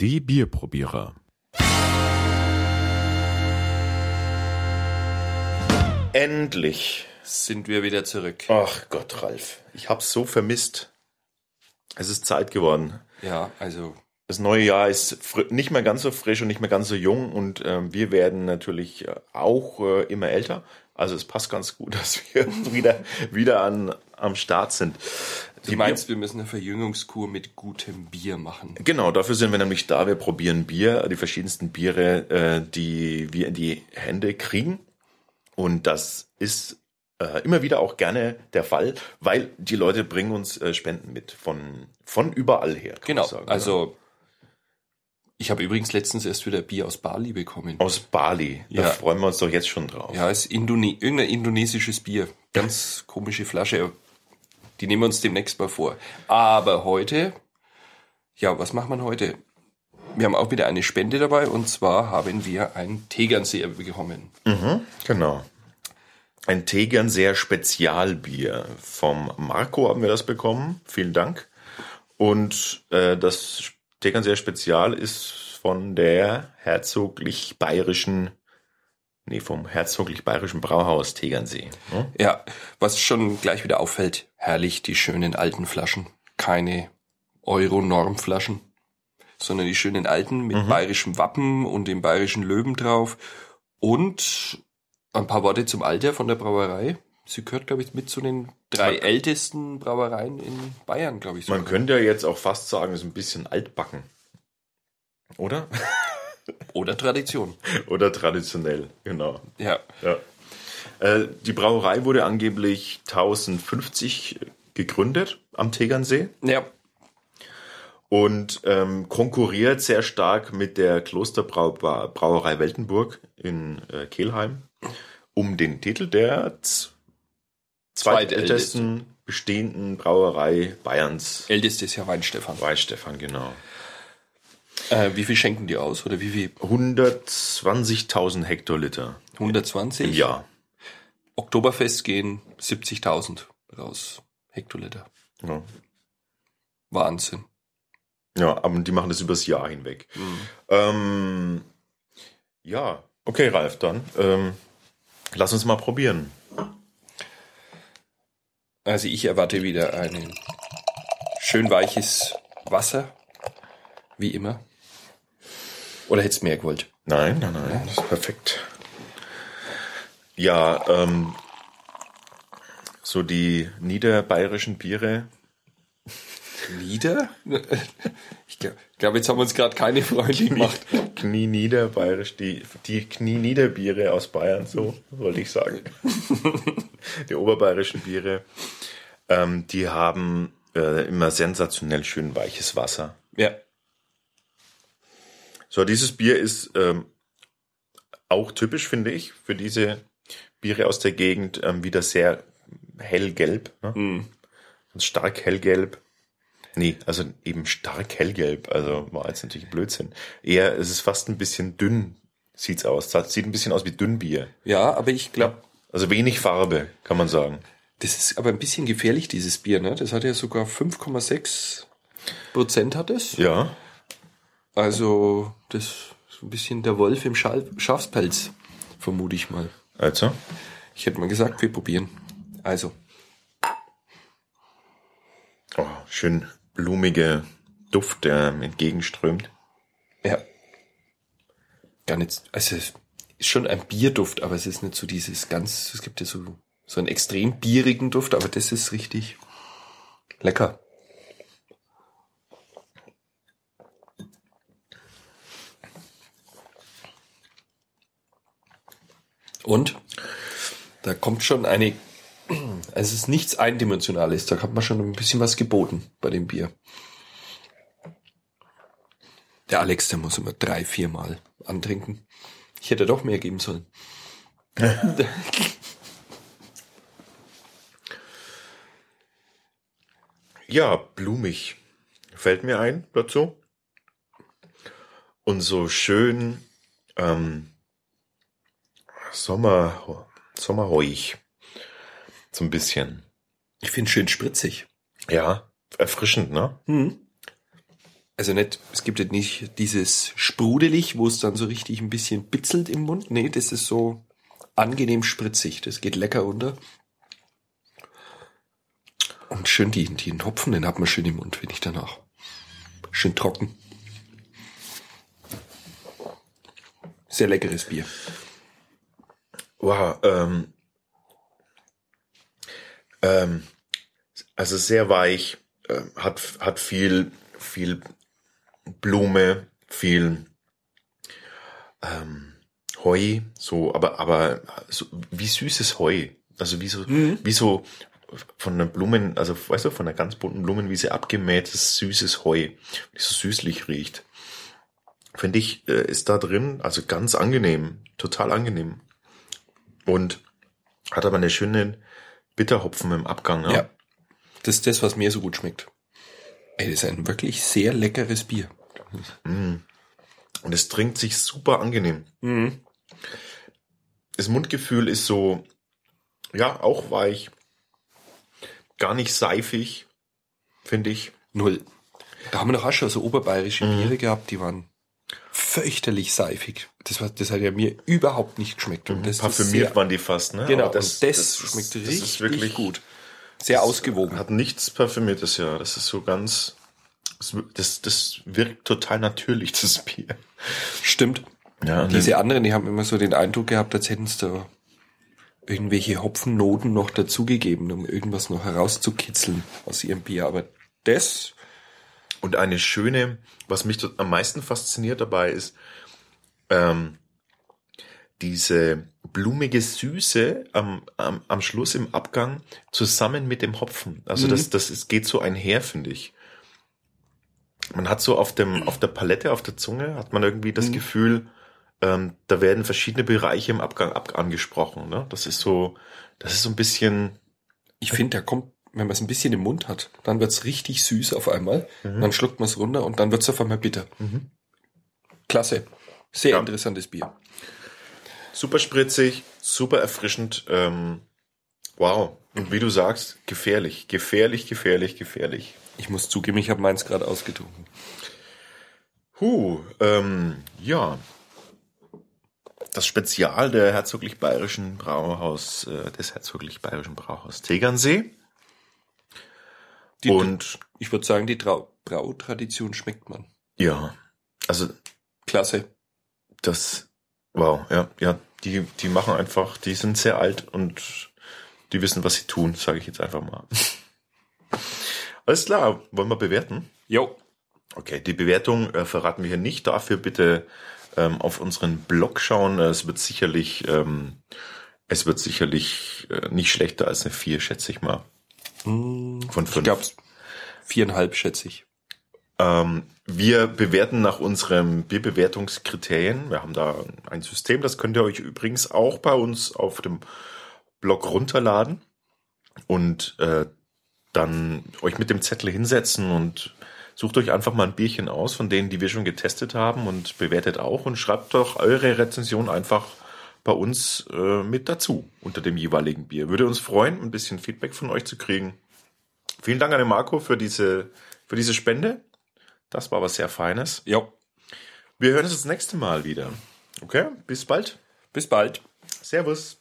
Die Bierprobierer. Endlich. Sind wir wieder zurück. Ach Gott, Ralf. Ich hab's so vermisst. Es ist Zeit geworden. Ja, also Das neue Jahr ist nicht mehr ganz so frisch und nicht mehr ganz so jung und ähm, wir werden natürlich äh, auch äh, immer älter. Also es passt ganz gut, dass wir wieder, wieder an, am Start sind. Du meinst, wir müssen eine Verjüngungskur mit gutem Bier machen. Genau, dafür sind wir nämlich da. Wir probieren Bier, die verschiedensten Biere, äh, die wir in die Hände kriegen. Und das ist äh, immer wieder auch gerne der Fall, weil die Leute bringen uns äh, Spenden mit von, von überall her. Genau, sagen, also ich habe übrigens letztens erst wieder Bier aus Bali bekommen. Aus Bali. Da Ja. freuen wir uns doch jetzt schon drauf. Ja, ist Indone irgendein indonesisches Bier. Ganz komische Flasche. Die nehmen wir uns demnächst mal vor. Aber heute, ja, was macht man heute? Wir haben auch wieder eine Spende dabei und zwar haben wir ein Tegernseher bekommen. Genau. Ein Tegernseer Spezialbier. Vom Marco haben wir das bekommen. Vielen Dank. Und äh, das Tegernseer Spezial ist von der herzoglich bayerischen, nee, vom herzoglich bayerischen Brauhaus Tegernsee. Ne? Ja, was schon gleich wieder auffällt, herrlich die schönen alten Flaschen. Keine Euro-Norm-Flaschen, sondern die schönen alten mit bayerischem Wappen und dem bayerischen Löwen drauf. Und ein paar Worte zum Alter von der Brauerei. Sie gehört, glaube ich, mit zu den drei Man- ältesten Brauereien in Bayern, glaube ich. Man sogar. könnte ja jetzt auch fast sagen, ist ein bisschen altbacken. Oder? Oder Tradition. Oder traditionell, genau. Ja. Ja. Äh, die Brauerei wurde angeblich 1050 gegründet am Tegernsee Ja, und ähm, konkurriert sehr stark mit der Klosterbrauerei Weltenburg in äh, Kelheim um den Titel der zweitältesten bestehenden Brauerei Bayerns. ältestes Jahr Weinstefan. Weißstefan, genau. Äh, wie viel schenken die aus? Oder wie viel? 120.000 Hektoliter 120? im Jahr. Oktoberfest gehen 70.000 raus. Hektoliter. Ja. Wahnsinn. Ja, aber die machen das übers Jahr hinweg. Ähm, ja, okay, Ralf, dann ähm, lass uns mal probieren. Also ich erwarte wieder ein schön weiches Wasser. Wie immer. Oder hättest du mehr gewollt? Nein, nein, nein, das ist perfekt. Ja, ähm, so die niederbayerischen Biere. Nieder? Ich glaube, glaub, jetzt haben wir uns gerade keine Freunde gemacht. Knie niederbayerisch, die, die Knie niederbiere aus Bayern, so wollte ich sagen. die oberbayerischen Biere, ähm, die haben äh, immer sensationell schön weiches Wasser. Ja. So, dieses Bier ist ähm, auch typisch, finde ich, für diese Biere aus der Gegend ähm, wieder sehr hellgelb. Ne? Hm. Und stark hellgelb. Nee, also eben stark hellgelb. Also war jetzt natürlich Blödsinn. Eher, es ist fast ein bisschen dünn, sieht's aus. Das sieht ein bisschen aus wie Dünnbier. Ja, aber ich glaube, Also wenig Farbe, kann man sagen. das ist aber ein bisschen gefährlich, dieses Bier, ne? Das hat ja sogar 5,6 Prozent hat es. Ja. Also, das ist ein bisschen der Wolf im Schal Schafspelz, vermute ich mal. Also, Ich hätte mal gesagt, wir probieren. Also, oh, schön blumige Duft, der entgegenströmt. ja. Gar nicht, also, es ist schon ein Bierduft, aber es ist nicht so dieses ganz, es gibt ja so, so einen extrem bierigen Duft, aber das ist richtig lecker. Und da kommt schon eine, also es ist nichts Eindimensionales, da hat man schon ein bisschen was geboten bei dem Bier. Der Alex, der muss immer drei, viermal antrinken. Ich hätte doch mehr geben sollen. Ja, blumig. Fällt mir ein dazu. Und so schön ähm, Sommer, sommerruhig. So ein bisschen. Ich finde schön spritzig. Ja, erfrischend, ne? Hm. Also nicht, es gibt ja nicht dieses sprudelig, wo es dann so richtig ein bisschen bitzelt im Mund. Nee, das ist so angenehm spritzig. Das geht lecker unter. Und schön die, den Hopfen, den hat man schön im Mund, finde ich danach. Schön trocken. Sehr leckeres Bier. Wow, ähm, ähm, also sehr weich, äh, hat, hat viel, viel Blume, viel ähm, Heu, so, aber, aber so, wie süßes Heu. Also wie so, mhm. wie so von der Blumen, also weißt du, von der ganz bunten Blumenwiese abgemähtes süßes Heu, die so süßlich riecht. Finde ich, äh, ist da drin, also ganz angenehm, total angenehm. Und hat aber eine schöne Bitterhopfen im Abgang. Ne? Ja, das ist das, was mir so gut schmeckt. Ey, das ist ein wirklich sehr leckeres Bier. Mm. Und es trinkt sich super angenehm. Mm. Das Mundgefühl ist so, ja, auch weich. Gar nicht seifig, finde ich. Null. Da haben wir doch auch schon so oberbayerische mm. Biere gehabt, die waren fürchterlich seifig. Das, war, das hat ja mir überhaupt nicht geschmeckt. Und das Parfümiert sehr, waren die fast, ne? Genau, das, das, das, schmeckt das richtig ist wirklich gut. Sehr ausgewogen. Hat nichts Parfümiertes, ja. Das ist so ganz, das, das wirkt total natürlich, das Bier. Stimmt. Ja, Diese anderen, die haben immer so den Eindruck gehabt, als hätten sie da irgendwelche Hopfennoten noch dazugegeben, um irgendwas noch herauszukitzeln aus ihrem Bier. Aber das. Und eine schöne, was mich am meisten fasziniert dabei ist, ähm, diese blumige Süße am, am, am Schluss im Abgang zusammen mit dem Hopfen. Also mhm. das, das ist, geht so einher, finde ich man hat so auf dem, auf der Palette, auf der Zunge, hat man irgendwie das mhm. Gefühl, ähm, da werden verschiedene Bereiche im Abgang ab angesprochen. Ne? Das ist so, das ist so ein bisschen. Ich finde, da kommt, wenn man es ein bisschen im Mund hat, dann wird's richtig süß auf einmal. Mhm. Dann schluckt man es runter und dann wird's auf einmal bitter. Mhm. Klasse. Sehr ja. interessantes Bier. Super spritzig, super erfrischend. Ähm, wow. Und wie du sagst, gefährlich, gefährlich, gefährlich, gefährlich. Ich muss zugeben, ich habe meins gerade ausgetrunken. Huh, ähm, ja. Das Spezial der herzoglich bayerischen Brauhaus, äh, des herzoglich bayerischen Brauhaus Tegernsee. Die, Und ich würde sagen, die Trau Brautradition schmeckt man. Ja, also klasse. Das, wow, ja, ja, die, die machen einfach, die sind sehr alt und die wissen, was sie tun, sage ich jetzt einfach mal. Alles klar, wollen wir bewerten? Jo. Okay, die Bewertung äh, verraten wir hier nicht. Dafür bitte ähm, auf unseren Blog schauen. Es wird sicherlich, ähm, es wird sicherlich äh, nicht schlechter als eine 4, schätze ich mal. Hm, Von 5. Ich glaube, viereinhalb schätze ich. Ähm, wir bewerten nach unseren Bierbewertungskriterien. Wir haben da ein System, das könnt ihr euch übrigens auch bei uns auf dem Blog runterladen. Und äh, dann euch mit dem Zettel hinsetzen und sucht euch einfach mal ein Bierchen aus von denen, die wir schon getestet haben und bewertet auch und schreibt doch eure Rezension einfach bei uns äh, mit dazu unter dem jeweiligen Bier. Würde uns freuen, ein bisschen Feedback von euch zu kriegen. Vielen Dank an den Marco für diese, für diese Spende. Das war was sehr Feines. Ja. Wir hören uns das nächste Mal wieder. Okay, bis bald. Bis bald. Servus.